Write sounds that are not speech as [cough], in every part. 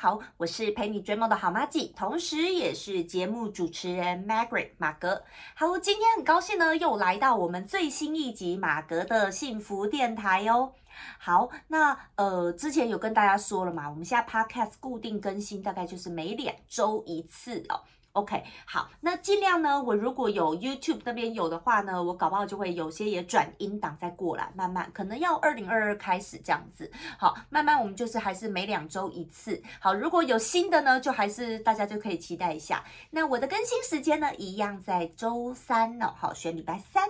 好，我是陪你追梦的好妈咪，同时也是节目主持人 Margaret 马格。好，今天很高兴呢，又来到我们最新一集马格的幸福电台哦。好，那呃，之前有跟大家说了嘛，我们现在 Podcast 固定更新，大概就是每两周一次哦。OK，好，那尽量呢，我如果有 YouTube 那边有的话呢，我搞不好就会有些也转音档再过来，慢慢可能要二零二二开始这样子。好，慢慢我们就是还是每两周一次。好，如果有新的呢，就还是大家就可以期待一下。那我的更新时间呢，一样在周三呢。好，选礼拜三，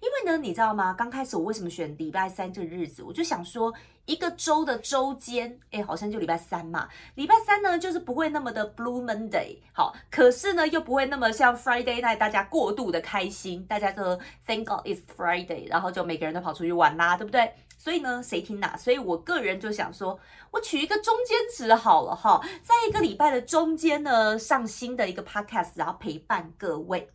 因为呢，你知道吗？刚开始我为什么选礼拜三这个日子，我就想说。一个周的周间，哎，好像就礼拜三嘛。礼拜三呢，就是不会那么的 Blue Monday，好，可是呢，又不会那么像 Friday night，大家过度的开心，大家都 Thank God it's Friday，然后就每个人都跑出去玩啦，对不对？所以呢，谁听哪？所以我个人就想说，我取一个中间值好了哈，在一个礼拜的中间呢，上新的一个 Podcast，然后陪伴各位。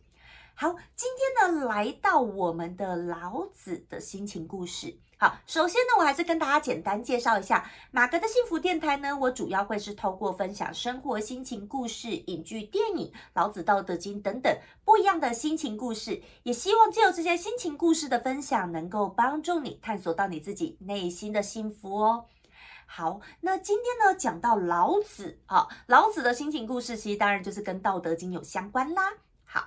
好，今天呢，来到我们的老子的心情故事。好，首先呢，我还是跟大家简单介绍一下马格的幸福电台呢。我主要会是透过分享生活心情故事、影剧、电影、老子、道德经等等不一样的心情故事，也希望借由这些心情故事的分享，能够帮助你探索到你自己内心的幸福哦。好，那今天呢，讲到老子啊，老子的心情故事，其实当然就是跟道德经有相关啦。好，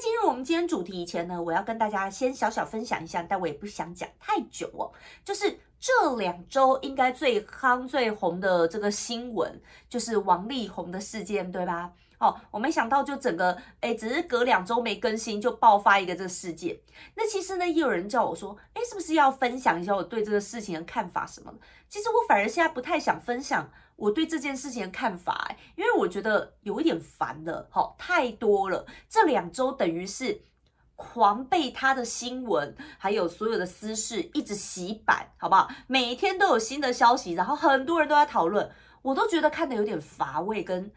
进入我们今天主题以前呢，我要跟大家先小小分享一下，但我也不想讲太久哦。就是这两周应该最夯最红的这个新闻，就是王力宏的事件，对吧？哦，我没想到就整个哎，只是隔两周没更新就爆发一个这个事件。那其实呢，也有人叫我说，哎，是不是要分享一下我对这个事情的看法什么的？其实我反而现在不太想分享。我对这件事情的看法，因为我觉得有一点烦了，好太多了。这两周等于是狂被他的新闻，还有所有的私事一直洗版，好不好？每天都有新的消息，然后很多人都在讨论，我都觉得看的有点乏味，跟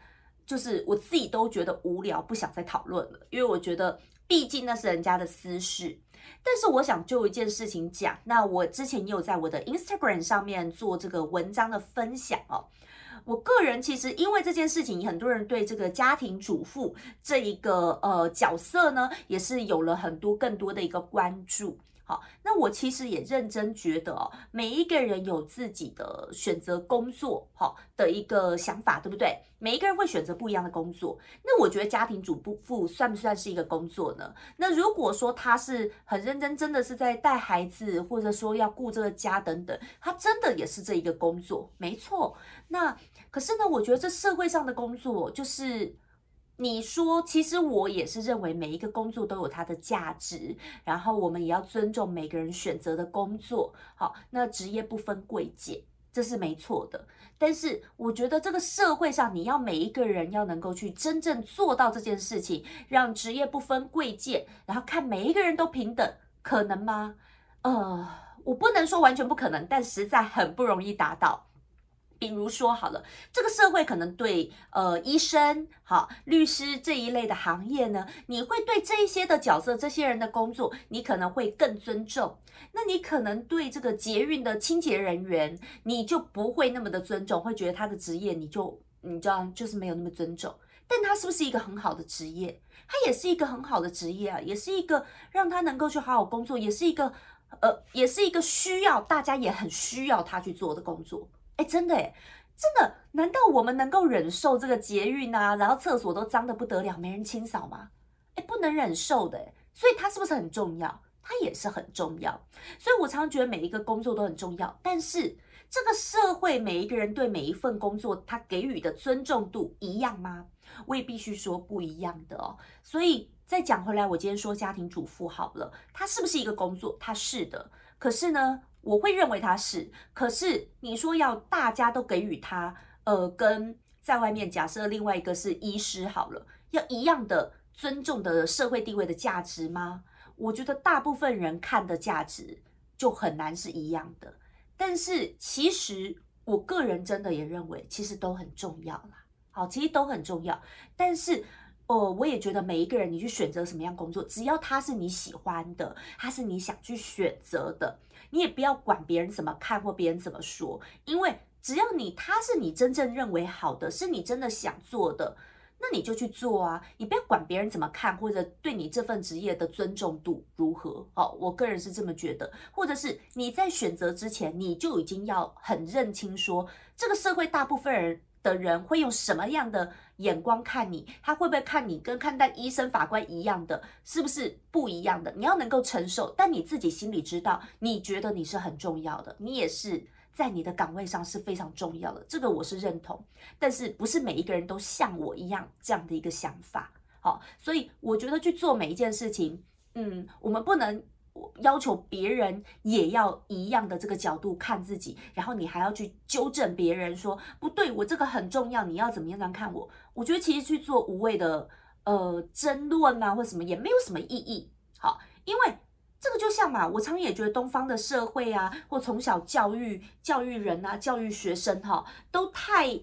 就是我自己都觉得无聊，不想再讨论了。因为我觉得，毕竟那是人家的私事。但是我想就一件事情讲，那我之前也有在我的 Instagram 上面做这个文章的分享哦。我个人其实因为这件事情，很多人对这个家庭主妇这一个呃角色呢，也是有了很多更多的一个关注。好，那我其实也认真觉得哦，每一个人有自己的选择工作好的一个想法，对不对？每一个人会选择不一样的工作。那我觉得家庭主妇算不算是一个工作呢？那如果说他是很认真，真的是在带孩子，或者说要顾这个家等等，他真的也是这一个工作，没错。那可是呢，我觉得这社会上的工作就是。你说，其实我也是认为每一个工作都有它的价值，然后我们也要尊重每个人选择的工作。好，那职业不分贵贱，这是没错的。但是我觉得这个社会上，你要每一个人要能够去真正做到这件事情，让职业不分贵贱，然后看每一个人都平等，可能吗？呃，我不能说完全不可能，但实在很不容易达到。比如说好了，这个社会可能对呃医生、好律师这一类的行业呢，你会对这一些的角色、这些人的工作，你可能会更尊重。那你可能对这个捷运的清洁人员，你就不会那么的尊重，会觉得他的职业你就你知道就是没有那么尊重。但他是不是一个很好的职业？他也是一个很好的职业啊，也是一个让他能够去好好工作，也是一个呃，也是一个需要大家也很需要他去做的工作。哎，真的哎，真的？难道我们能够忍受这个捷运啊，然后厕所都脏的不得了，没人清扫吗？哎，不能忍受的。所以它是不是很重要？它也是很重要。所以我常常觉得每一个工作都很重要，但是这个社会每一个人对每一份工作他给予的尊重度一样吗？我也必须说不一样的哦。所以再讲回来，我今天说家庭主妇好了，它是不是一个工作？它是的。可是呢？我会认为他是，可是你说要大家都给予他，呃，跟在外面假设另外一个是医师好了，要一样的尊重的社会地位的价值吗？我觉得大部分人看的价值就很难是一样的。但是其实我个人真的也认为，其实都很重要啦。好，其实都很重要。但是，哦，我也觉得每一个人你去选择什么样工作，只要他是你喜欢的，他是你想去选择的，你也不要管别人怎么看或别人怎么说，因为只要你他是你真正认为好的，是你真的想做的。那你就去做啊，你不要管别人怎么看，或者对你这份职业的尊重度如何。哦，我个人是这么觉得，或者是你在选择之前，你就已经要很认清，说这个社会大部分人的人会用什么样的眼光看你，他会不会看你跟看待医生、法官一样的，是不是不一样的？你要能够承受，但你自己心里知道，你觉得你是很重要的，你也是。在你的岗位上是非常重要的，这个我是认同，但是不是每一个人都像我一样这样的一个想法，好，所以我觉得去做每一件事情，嗯，我们不能要求别人也要一样的这个角度看自己，然后你还要去纠正别人说不对，我这个很重要，你要怎么样这样看我？我觉得其实去做无谓的呃争论啊或什么也没有什么意义，好，因为。这个就像嘛，我常也觉得东方的社会啊，或从小教育教育人啊，教育学生哈，都太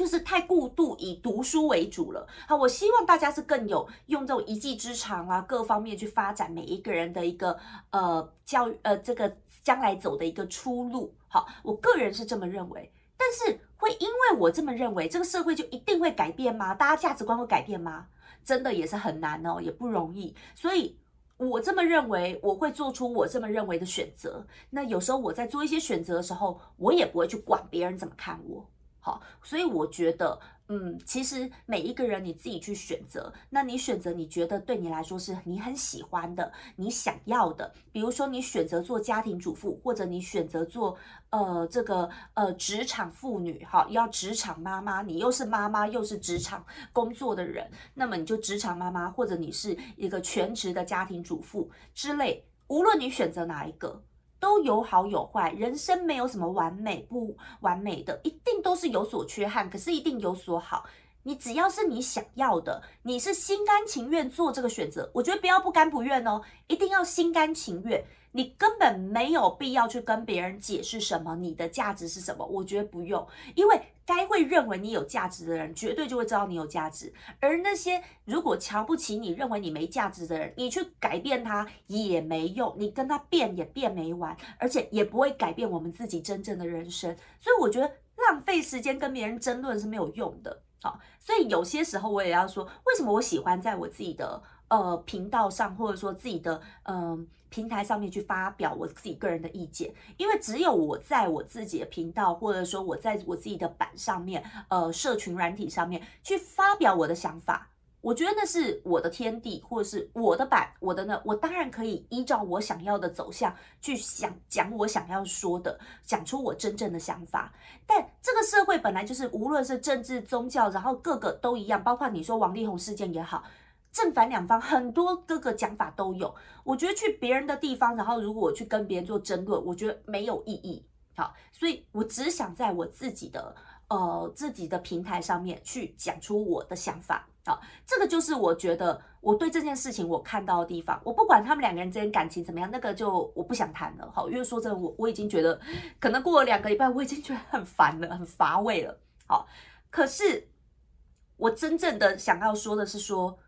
就是太过度以读书为主了。好，我希望大家是更有用这种一技之长啊，各方面去发展每一个人的一个呃教育呃这个将来走的一个出路。好，我个人是这么认为，但是会因为我这么认为，这个社会就一定会改变吗？大家价值观会改变吗？真的也是很难哦，也不容易，所以。我这么认为，我会做出我这么认为的选择。那有时候我在做一些选择的时候，我也不会去管别人怎么看我。好，所以我觉得。嗯，其实每一个人你自己去选择，那你选择你觉得对你来说是你很喜欢的、你想要的，比如说你选择做家庭主妇，或者你选择做呃这个呃职场妇女，哈，要职场妈妈，你又是妈妈又是职场工作的人，那么你就职场妈妈，或者你是一个全职的家庭主妇之类，无论你选择哪一个。都有好有坏，人生没有什么完美不完美的，一定都是有所缺憾，可是一定有所好。你只要是你想要的，你是心甘情愿做这个选择，我觉得不要不甘不愿哦，一定要心甘情愿。你根本没有必要去跟别人解释什么你的价值是什么，我觉得不用，因为该会认为你有价值的人，绝对就会知道你有价值。而那些如果瞧不起你、认为你没价值的人，你去改变他也没用，你跟他变也变没完，而且也不会改变我们自己真正的人生。所以我觉得浪费时间跟别人争论是没有用的。好，所以有些时候我也要说，为什么我喜欢在我自己的呃频道上，或者说自己的嗯。平台上面去发表我自己个人的意见，因为只有我在我自己的频道，或者说我在我自己的版上面，呃，社群软体上面去发表我的想法，我觉得那是我的天地，或者是我的版，我的呢，我当然可以依照我想要的走向去想讲我想要说的，讲出我真正的想法。但这个社会本来就是，无论是政治、宗教，然后各个都一样，包括你说王力宏事件也好。正反两方很多各个讲法都有，我觉得去别人的地方，然后如果我去跟别人做争论，我觉得没有意义。好，所以我只想在我自己的呃自己的平台上面去讲出我的想法。好，这个就是我觉得我对这件事情我看到的地方。我不管他们两个人之间感情怎么样，那个就我不想谈了。好，因为说真的，我我已经觉得可能过了两个礼拜，我已经觉得很烦了，很乏味了。好，可是我真正的想要说的是说。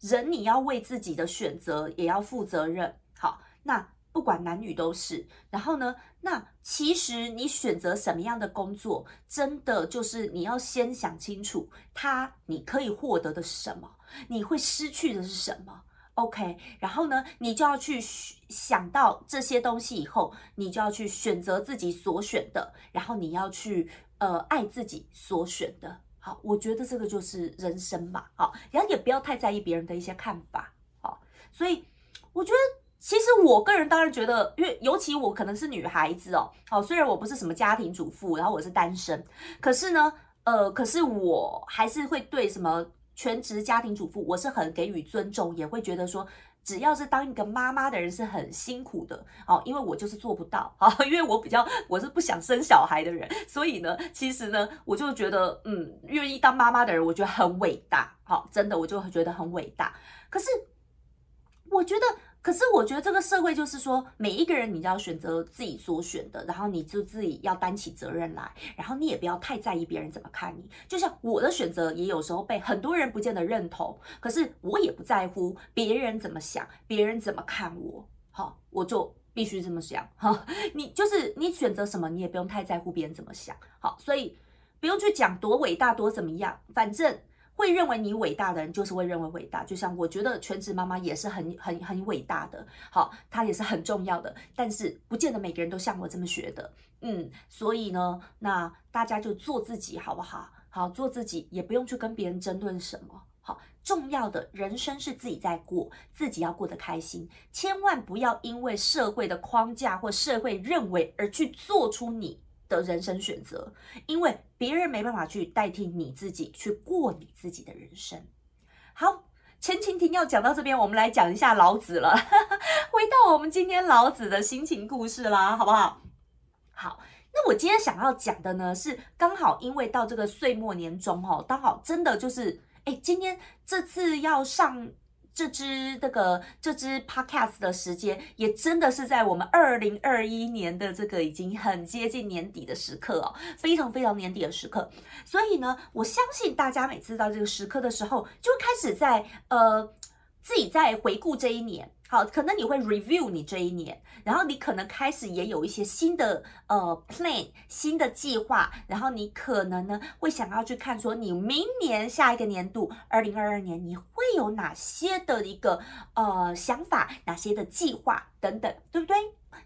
人你要为自己的选择也要负责任，好，那不管男女都是。然后呢，那其实你选择什么样的工作，真的就是你要先想清楚，他你可以获得的是什么，你会失去的是什么。OK，然后呢，你就要去想到这些东西以后，你就要去选择自己所选的，然后你要去呃爱自己所选的。好，我觉得这个就是人生嘛，好，然后也不要太在意别人的一些看法，好，所以我觉得其实我个人当然觉得，因为尤其我可能是女孩子哦，好，虽然我不是什么家庭主妇，然后我是单身，可是呢，呃，可是我还是会对什么全职家庭主妇，我是很给予尊重，也会觉得说。只要是当一个妈妈的人是很辛苦的哦，因为我就是做不到啊，[laughs] 因为我比较我是不想生小孩的人，所以呢，其实呢，我就觉得嗯，愿意当妈妈的人，我觉得很伟大，好，真的我就觉得很伟大。可是我觉得可是我觉得这个社会就是说，每一个人你都要选择自己所选的，然后你就自己要担起责任来，然后你也不要太在意别人怎么看你。就像我的选择也有时候被很多人不见得认同，可是我也不在乎别人怎么想，别人怎么看我，好，我就必须这么想哈。你就是你选择什么，你也不用太在乎别人怎么想，好，所以不用去讲多伟大多怎么样，反正。会认为你伟大的人，就是会认为伟大。就像我觉得全职妈妈也是很很很伟大的，好，她也是很重要的。但是不见得每个人都像我这么学的，嗯，所以呢，那大家就做自己，好不好？好，做自己，也不用去跟别人争论什么。好，重要的人生是自己在过，自己要过得开心，千万不要因为社会的框架或社会认为而去做出你。的人生选择，因为别人没办法去代替你自己去过你自己的人生。好，前情提要讲到这边，我们来讲一下老子了。[laughs] 回到我们今天老子的心情故事啦，好不好？好，那我今天想要讲的呢，是刚好因为到这个岁末年终哦，刚好真的就是，哎，今天这次要上。这支这个这支 podcast 的时间，也真的是在我们二零二一年的这个已经很接近年底的时刻哦，非常非常年底的时刻。所以呢，我相信大家每次到这个时刻的时候，就开始在呃自己在回顾这一年。好，可能你会 review 你这一年，然后你可能开始也有一些新的呃 plan 新的计划，然后你可能呢会想要去看说你明年下一个年度二零二二年你会有哪些的一个呃想法，哪些的计划等等，对不对？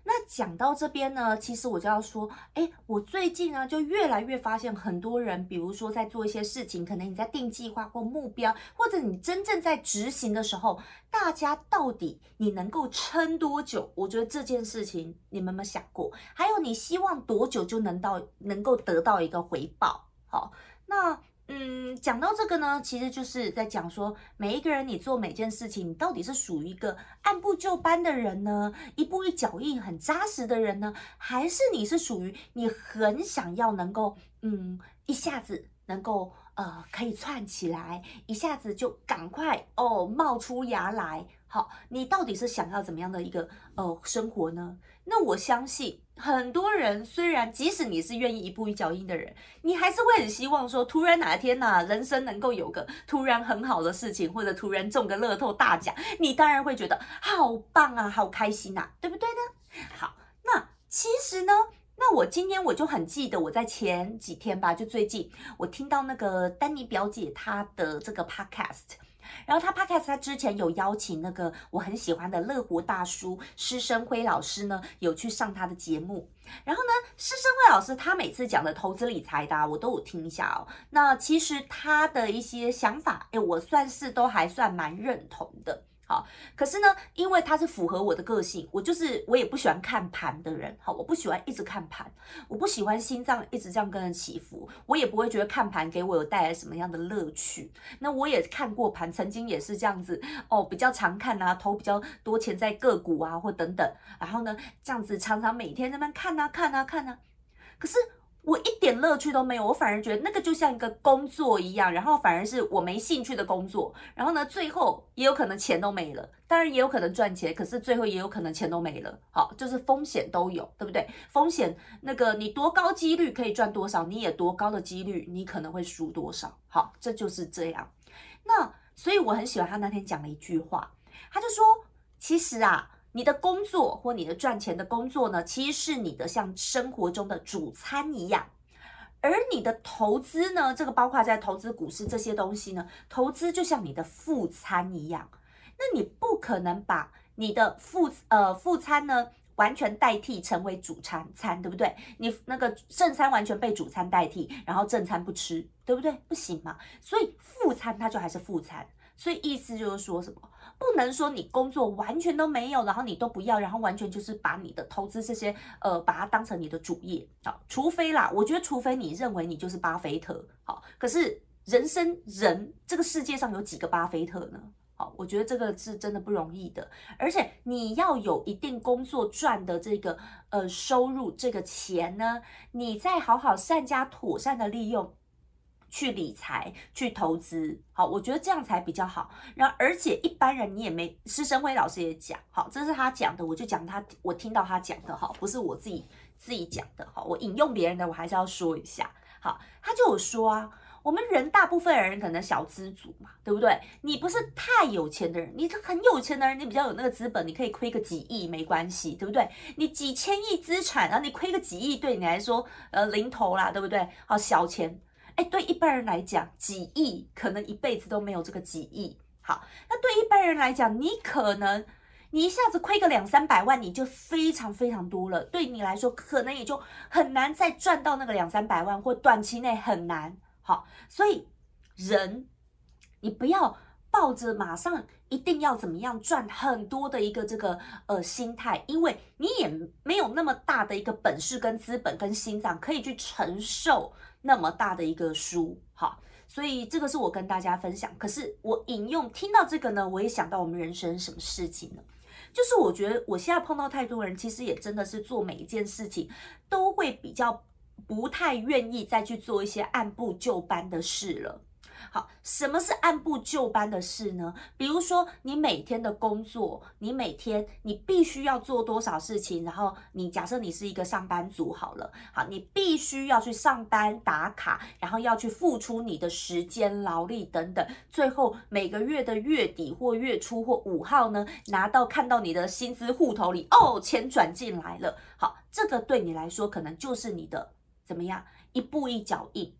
那讲到这边呢，其实我就要说，哎，我最近呢就越来越发现很多人，比如说在做一些事情，可能你在定计划或目标，或者你真正在执行的时候，大家到底你能够撑多久？我觉得这件事情你们有没有想过？还有你希望多久就能到能够得到一个回报？好，那。嗯，讲到这个呢，其实就是在讲说，每一个人你做每件事情，你到底是属于一个按部就班的人呢，一步一脚印很扎实的人呢，还是你是属于你很想要能够，嗯，一下子能够呃可以窜起来，一下子就赶快哦冒出芽来。好，你到底是想要怎么样的一个呃生活呢？那我相信很多人，虽然即使你是愿意一步一脚印的人，你还是会很希望说，突然哪一天呐，人生能够有个突然很好的事情，或者突然中个乐透大奖，你当然会觉得好棒啊，好开心呐，对不对呢？好，那其实呢，那我今天我就很记得，我在前几天吧，就最近我听到那个丹尼表姐她的这个 podcast。然后他 podcast 他之前有邀请那个我很喜欢的乐活大叔施生辉老师呢，有去上他的节目。然后呢，施生辉老师他每次讲的投资理财的，我都有听一下哦。那其实他的一些想法，哎，我算是都还算蛮认同的。好，可是呢，因为它是符合我的个性，我就是我也不喜欢看盘的人。好，我不喜欢一直看盘，我不喜欢心脏一直这样跟着起伏，我也不会觉得看盘给我有带来什么样的乐趣。那我也看过盘，曾经也是这样子哦，比较常看啊，投比较多钱在个股啊，或等等。然后呢，这样子常常每天在那看啊看啊看啊，可是。我一点乐趣都没有，我反而觉得那个就像一个工作一样，然后反而是我没兴趣的工作。然后呢，最后也有可能钱都没了，当然也有可能赚钱，可是最后也有可能钱都没了。好，就是风险都有，对不对？风险那个你多高几率可以赚多少，你也多高的几率你可能会输多少。好，这就是这样。那所以我很喜欢他那天讲了一句话，他就说，其实啊。你的工作或你的赚钱的工作呢，其实是你的像生活中的主餐一样，而你的投资呢，这个包括在投资股市这些东西呢，投资就像你的副餐一样。那你不可能把你的副呃副餐呢完全代替成为主餐餐，对不对？你那个正餐完全被主餐代替，然后正餐不吃，对不对？不行嘛。所以副餐它就还是副餐。所以意思就是说什么？不能说你工作完全都没有，然后你都不要，然后完全就是把你的投资这些，呃，把它当成你的主业好，除非啦，我觉得除非你认为你就是巴菲特，好，可是人生人这个世界上有几个巴菲特呢？好，我觉得这个是真的不容易的，而且你要有一定工作赚的这个呃收入，这个钱呢，你再好好善加妥善的利用。去理财、去投资，好，我觉得这样才比较好。然后，而且一般人你也没，施生辉老师也讲，好，这是他讲的，我就讲他，我听到他讲的，哈，不是我自己自己讲的，哈，我引用别人的，我还是要说一下，好，他就有说啊。我们人大部分人可能小资族嘛，对不对？你不是太有钱的人，你很有钱的人，你比较有那个资本，你可以亏个几亿没关系，对不对？你几千亿资产，然后你亏个几亿，对你来说，呃，零头啦，对不对？好，小钱，哎，对一般人来讲，几亿可能一辈子都没有这个几亿。好，那对一般人来讲，你可能你一下子亏个两三百万，你就非常非常多了。对你来说，可能也就很难再赚到那个两三百万，或短期内很难。好，所以人，你不要抱着马上一定要怎么样赚很多的一个这个呃心态，因为你也没有那么大的一个本事跟资本跟心脏可以去承受那么大的一个书，哈，所以这个是我跟大家分享。可是我引用听到这个呢，我也想到我们人生什么事情呢？就是我觉得我现在碰到太多人，其实也真的是做每一件事情都会比较。不太愿意再去做一些按部就班的事了。好，什么是按部就班的事呢？比如说，你每天的工作，你每天你必须要做多少事情，然后你假设你是一个上班族好了，好，你必须要去上班打卡，然后要去付出你的时间、劳力等等，最后每个月的月底或月初或五号呢，拿到看到你的薪资户头里，哦，钱转进来了。好，这个对你来说可能就是你的。怎么样？一步一脚印，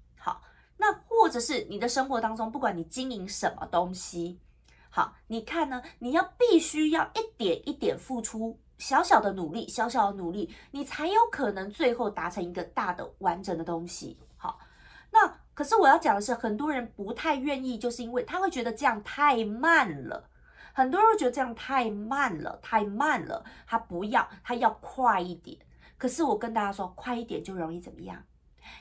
那或者是你的生活当中，不管你经营什么东西，好，你看呢？你要必须要一点一点付出小小的努力，小小的努力，你才有可能最后达成一个大的完整的东西。好，那可是我要讲的是，很多人不太愿意，就是因为他会觉得这样太慢了。很多人觉得这样太慢了，太慢了，他不要，他要快一点。可是我跟大家说，快一点就容易怎么样？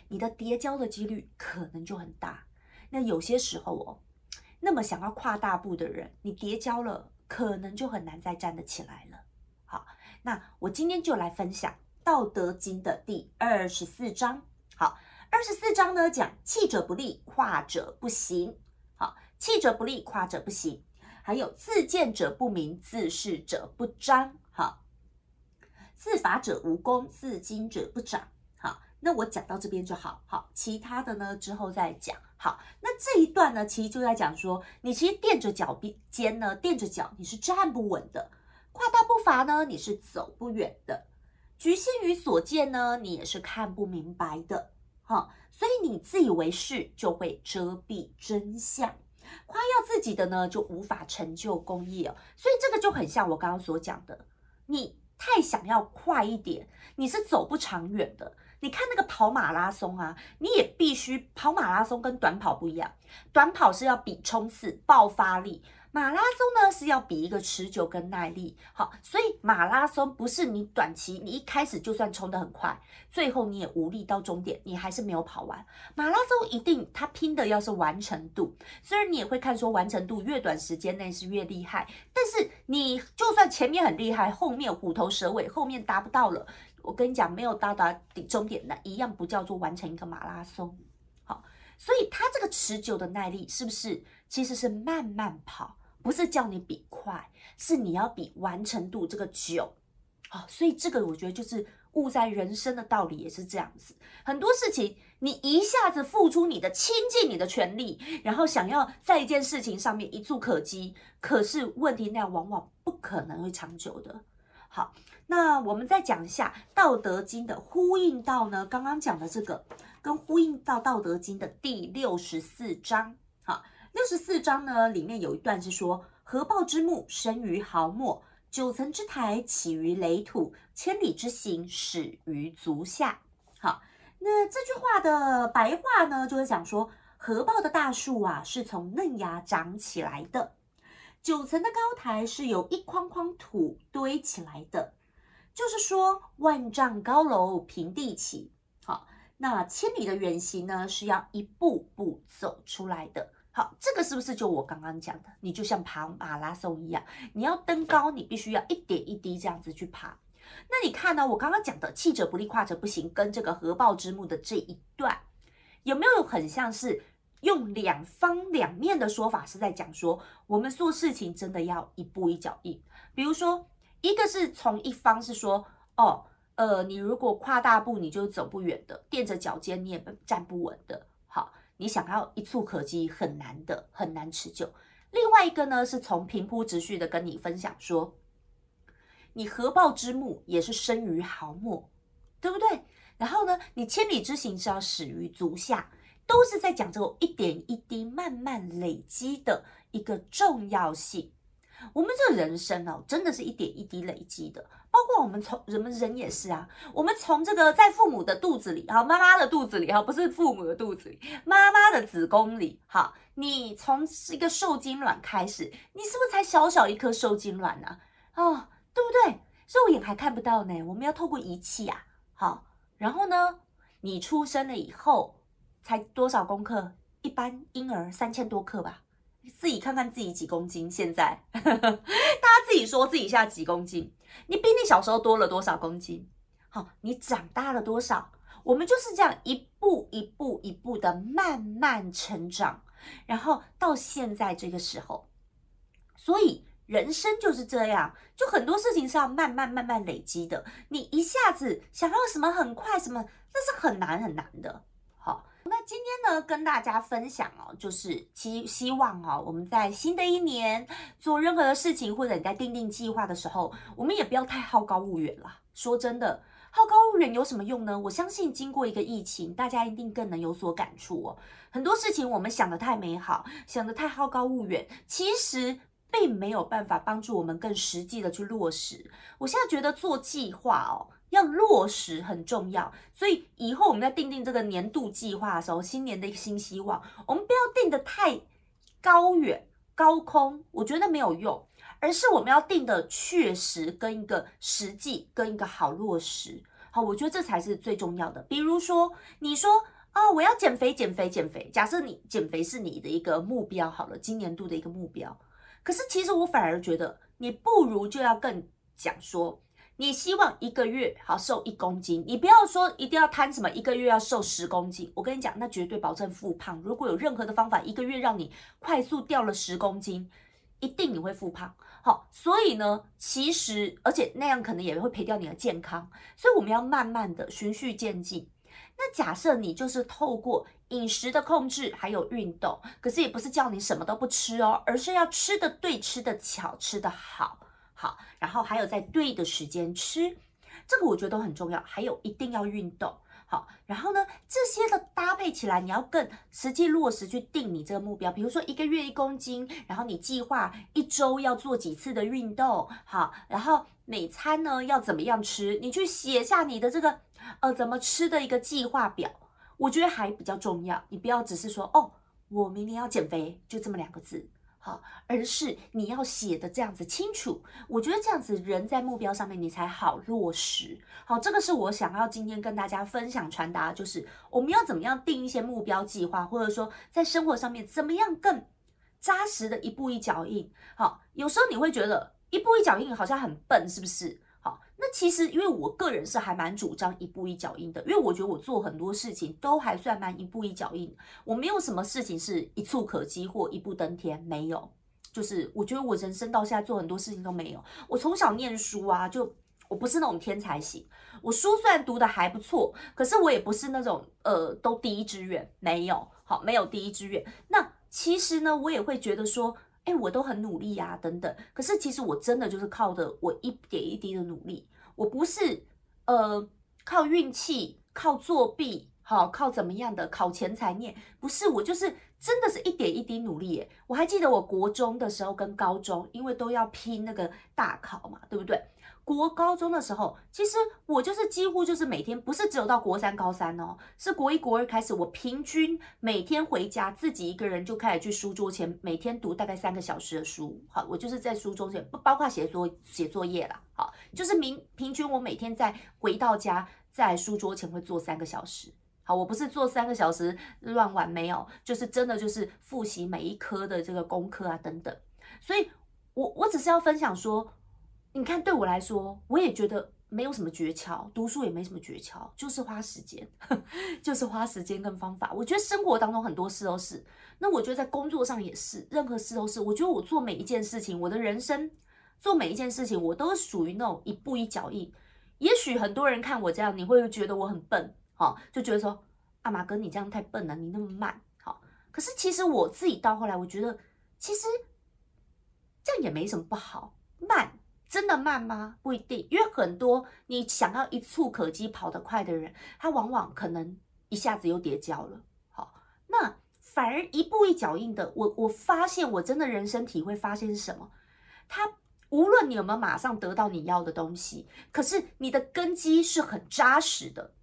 你的跌跤的几率可能就很大。那有些时候哦，那么想要跨大步的人，你跌跤了，可能就很难再站得起来了。好，那我今天就来分享《道德经》的第二十四章。好，二十四章呢讲气者不立，跨者不行。好，气者不立，跨者不行。还有自见者不明，自是者不彰。好。自法者无功，自矜者不长。那我讲到这边就好。好，其他的呢之后再讲。好，那这一段呢，其实就在讲说，你其实垫着脚边肩呢，垫着脚，你是站不稳的；跨大步伐呢，你是走不远的；局限于所见呢，你也是看不明白的。哈，所以你自以为是，就会遮蔽真相；夸耀自己的呢，就无法成就公义哦。所以这个就很像我刚刚所讲的，你。太想要快一点，你是走不长远的。你看那个跑马拉松啊，你也必须跑马拉松，跟短跑不一样。短跑是要比冲刺爆发力。马拉松呢是要比一个持久跟耐力，好，所以马拉松不是你短期，你一开始就算冲得很快，最后你也无力到终点，你还是没有跑完。马拉松一定它拼的要是完成度，虽然你也会看说完成度越短时间内是越厉害，但是你就算前面很厉害，后面虎头蛇尾，后面达不到了，我跟你讲，没有到达顶终点那一样不叫做完成一个马拉松，好，所以它这个持久的耐力是不是其实是慢慢跑？不是叫你比快，是你要比完成度这个久，好，所以这个我觉得就是悟在人生的道理也是这样子。很多事情你一下子付出你的倾尽你的全力，然后想要在一件事情上面一触可及，可是问题那样往往不可能会长久的。好，那我们再讲一下《道德经》的呼应到呢，刚刚讲的这个跟呼应到《道德经》的第六十四章，好。六十四章呢，里面有一段是说：“合抱之木，生于毫末；九层之台，起于垒土；千里之行，始于足下。”好，那这句话的白话呢，就是讲说，合抱的大树啊，是从嫩芽长起来的；九层的高台是由一筐筐土堆起来的，就是说，万丈高楼平地起。好，那千里的远行呢，是要一步步走出来的。好，这个是不是就我刚刚讲的？你就像跑马拉松一样，你要登高，你必须要一点一滴这样子去爬。那你看呢？我刚刚讲的“气者不立，跨者不行”，跟这个“合抱之木”的这一段，有没有很像是用两方两面的说法是在讲说，我们做事情真的要一步一脚印。比如说，一个是从一方是说，哦，呃，你如果跨大步，你就走不远的，垫着脚尖你也站不稳的。好，你想要一蹴可及，很难的，很难持久。另外一个呢，是从平铺直叙的跟你分享说，你合抱之木也是生于毫末，对不对？然后呢，你千里之行是要始于足下。都是在讲这个一点一滴慢慢累积的一个重要性。我们这人生哦，真的是一点一滴累积的。包括我们从人们人也是啊，我们从这个在父母的肚子里，啊，妈妈的肚子里，啊，不是父母的肚子里，妈妈的子宫里，哈，你从一个受精卵开始，你是不是才小小一颗受精卵呢？哦，对不对？肉眼还看不到呢，我们要透过仪器啊，好，然后呢，你出生了以后。才多少公克？一般婴儿三千多克吧。自己看看自己几公斤？现在 [laughs] 大家自己说自己现在几公斤？你比你小时候多了多少公斤？好，你长大了多少？我们就是这样一步一步一步的慢慢成长，然后到现在这个时候，所以人生就是这样，就很多事情是要慢慢慢慢累积的。你一下子想要什么很快什么，那是很难很难的。那今天呢，跟大家分享哦，就是希希望哦，我们在新的一年做任何的事情，或者你在定定计划的时候，我们也不要太好高骛远了。说真的，好高骛远有什么用呢？我相信经过一个疫情，大家一定更能有所感触哦。很多事情我们想的太美好，想的太好高骛远，其实并没有办法帮助我们更实际的去落实。我现在觉得做计划哦。要落实很重要，所以以后我们在定定这个年度计划的时候，新年的一个新希望，我们不要定的太高远高空，我觉得没有用，而是我们要定的确实跟一个实际跟一个好落实，好，我觉得这才是最重要的。比如说，你说啊，我要减肥，减肥，减肥。假设你减肥是你的一个目标，好了，今年度的一个目标，可是其实我反而觉得，你不如就要更讲说。你希望一个月好瘦一公斤，你不要说一定要贪什么，一个月要瘦十公斤。我跟你讲，那绝对保证复胖。如果有任何的方法，一个月让你快速掉了十公斤，一定你会复胖。好，所以呢，其实而且那样可能也会赔掉你的健康。所以我们要慢慢的循序渐进。那假设你就是透过饮食的控制，还有运动，可是也不是叫你什么都不吃哦，而是要吃的对，吃的巧，吃的好。好，然后还有在对的时间吃，这个我觉得都很重要。还有一定要运动，好，然后呢，这些的搭配起来，你要更实际落实去定你这个目标。比如说一个月一公斤，然后你计划一周要做几次的运动，好，然后每餐呢要怎么样吃，你去写下你的这个呃怎么吃的一个计划表，我觉得还比较重要。你不要只是说哦，我明年要减肥，就这么两个字。好，而是你要写的这样子清楚，我觉得这样子人在目标上面你才好落实。好，这个是我想要今天跟大家分享传达，就是我们要怎么样定一些目标计划，或者说在生活上面怎么样更扎实的一步一脚印。好，有时候你会觉得一步一脚印好像很笨，是不是？那其实因为我个人是还蛮主张一步一脚印的，因为我觉得我做很多事情都还算蛮一步一脚印，我没有什么事情是一蹴可及或一步登天，没有。就是我觉得我人生到现在做很多事情都没有。我从小念书啊，就我不是那种天才型，我书虽然读的还不错，可是我也不是那种呃都第一志愿，没有，好，没有第一志愿。那其实呢，我也会觉得说。哎，我都很努力呀，等等。可是其实我真的就是靠的我一点一滴的努力，我不是呃靠运气、靠作弊、好靠怎么样的考前才念，不是我就是真的是一点一滴努力。耶。我还记得我国中的时候跟高中，因为都要拼那个大考嘛，对不对？国高中的时候，其实我就是几乎就是每天，不是只有到国三、高三哦，是国一、国二开始，我平均每天回家自己一个人就开始去书桌前，每天读大概三个小时的书。好，我就是在书桌前，不包括写作写作业了。好，就是明平均我每天在回到家，在书桌前会坐三个小时。好，我不是坐三个小时乱玩，没有，就是真的就是复习每一科的这个功课啊等等。所以，我我只是要分享说。你看，对我来说，我也觉得没有什么诀窍，读书也没什么诀窍，就是花时间，[laughs] 就是花时间跟方法。我觉得生活当中很多事都是，那我觉得在工作上也是，任何事都是。我觉得我做每一件事情，我的人生做每一件事情，我都属于那种一步一脚印。也许很多人看我这样，你会觉得我很笨，好，就觉得说阿马哥你这样太笨了，你那么慢，好。可是其实我自己到后来，我觉得其实这样也没什么不好，慢。真的慢吗？不一定，因为很多你想要一触可及跑得快的人，他往往可能一下子又跌跤了。好，那反而一步一脚印的，我我发现我真的人生体会发现是什么？他无论你有没有马上得到你要的东西，可是你的根基是很扎实的。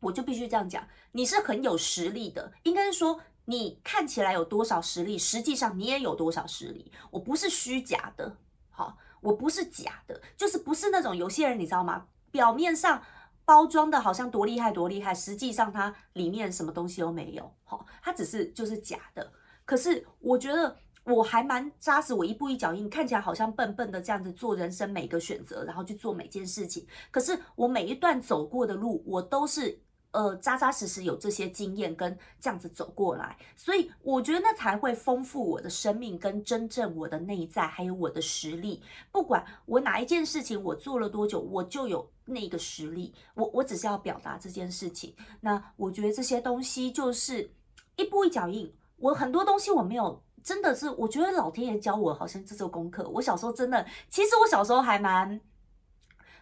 我就必须这样讲，你是很有实力的。应该是说，你看起来有多少实力，实际上你也有多少实力。我不是虚假的。好。我不是假的，就是不是那种有些人你知道吗？表面上包装的好像多厉害多厉害，实际上它里面什么东西都没有，好，它只是就是假的。可是我觉得我还蛮扎实，我一步一脚印，看起来好像笨笨的这样子做人生每个选择，然后去做每件事情。可是我每一段走过的路，我都是。呃，扎扎实实有这些经验跟这样子走过来，所以我觉得那才会丰富我的生命跟真正我的内在，还有我的实力。不管我哪一件事情我做了多久，我就有那个实力。我我只是要表达这件事情。那我觉得这些东西就是一步一脚印。我很多东西我没有，真的是我觉得老天爷教我好像这做功课。我小时候真的，其实我小时候还蛮。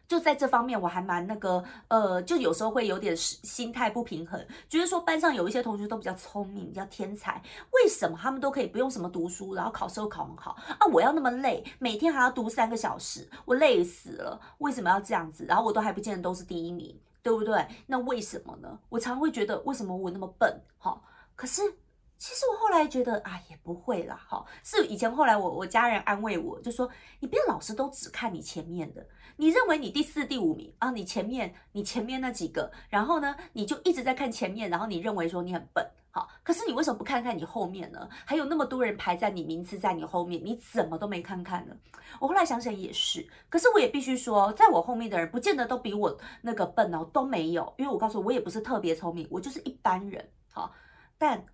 就在这方面，我还蛮那个，呃，就有时候会有点心态不平衡，觉得说班上有一些同学都比较聪明，比较天才，为什么他们都可以不用什么读书，然后考试又考很好啊？我要那么累，每天还要读三个小时，我累死了，为什么要这样子？然后我都还不见得都是第一名，对不对？那为什么呢？我常会觉得为什么我那么笨？哈，可是。其实我后来觉得啊，也不会啦，哈，是以前后来我我家人安慰我，就说你不要老是都只看你前面的，你认为你第四、第五名啊，你前面你前面那几个，然后呢，你就一直在看前面，然后你认为说你很笨，好，可是你为什么不看看你后面呢？还有那么多人排在你名次在你后面，你怎么都没看看呢？我后来想想也是，可是我也必须说，在我后面的人不见得都比我那个笨哦，都没有，因为我告诉我，我也不是特别聪明，我就是一般人，好，但。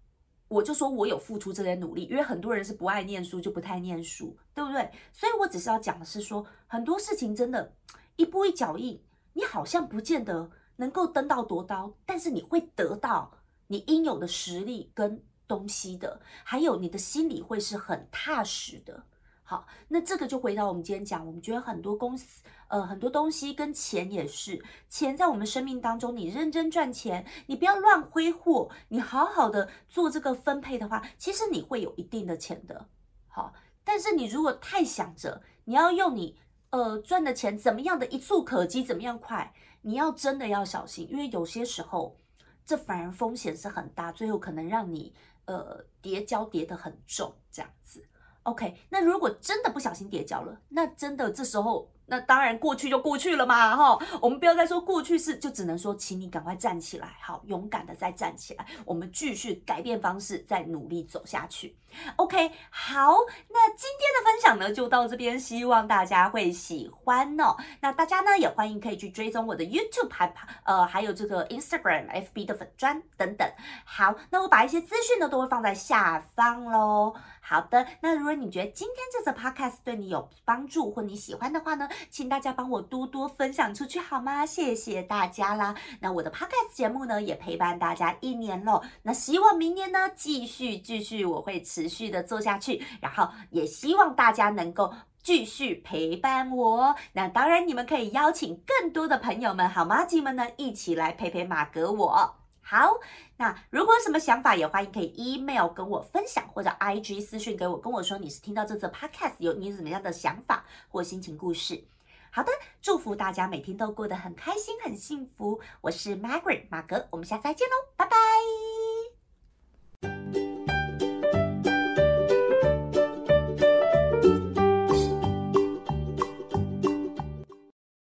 我就说，我有付出这些努力，因为很多人是不爱念书，就不太念书，对不对？所以我只是要讲的是说，很多事情真的，一步一脚印，你好像不见得能够登到多高，但是你会得到你应有的实力跟东西的，还有你的心里会是很踏实的。好，那这个就回到我们今天讲，我们觉得很多公司，呃，很多东西跟钱也是，钱在我们生命当中，你认真赚钱，你不要乱挥霍，你好好的做这个分配的话，其实你会有一定的钱的。好，但是你如果太想着你要用你呃赚的钱怎么样的一触可及，怎么样快，你要真的要小心，因为有些时候这反而风险是很大，最后可能让你呃跌跤跌得很重，这样子。OK，那如果真的不小心跌跤了，那真的这时候。那当然，过去就过去了嘛，哈，我们不要再说过去式，就只能说，请你赶快站起来，好，勇敢的再站起来，我们继续改变方式，再努力走下去。OK，好，那今天的分享呢就到这边，希望大家会喜欢哦。那大家呢也欢迎可以去追踪我的 YouTube 还呃还有这个 Instagram、FB 的粉砖等等。好，那我把一些资讯呢都会放在下方喽。好的，那如果你觉得今天这则 Podcast 对你有帮助或你喜欢的话呢？请大家帮我多多分享出去好吗？谢谢大家啦！那我的 podcast 节目呢，也陪伴大家一年喽。那希望明年呢，继续继续，我会持续的做下去。然后也希望大家能够继续陪伴我。那当然，你们可以邀请更多的朋友们、好妈鸡们呢，一起来陪陪马格我。好，那如果有什么想法，也欢迎可以 email 跟我分享，或者 IG 私讯给我，跟我说你是听到这则 podcast 有你怎么样的想法或心情故事。好的，祝福大家每天都过得很开心、很幸福。我是 Margaret 马格，我们下次再见喽，拜拜。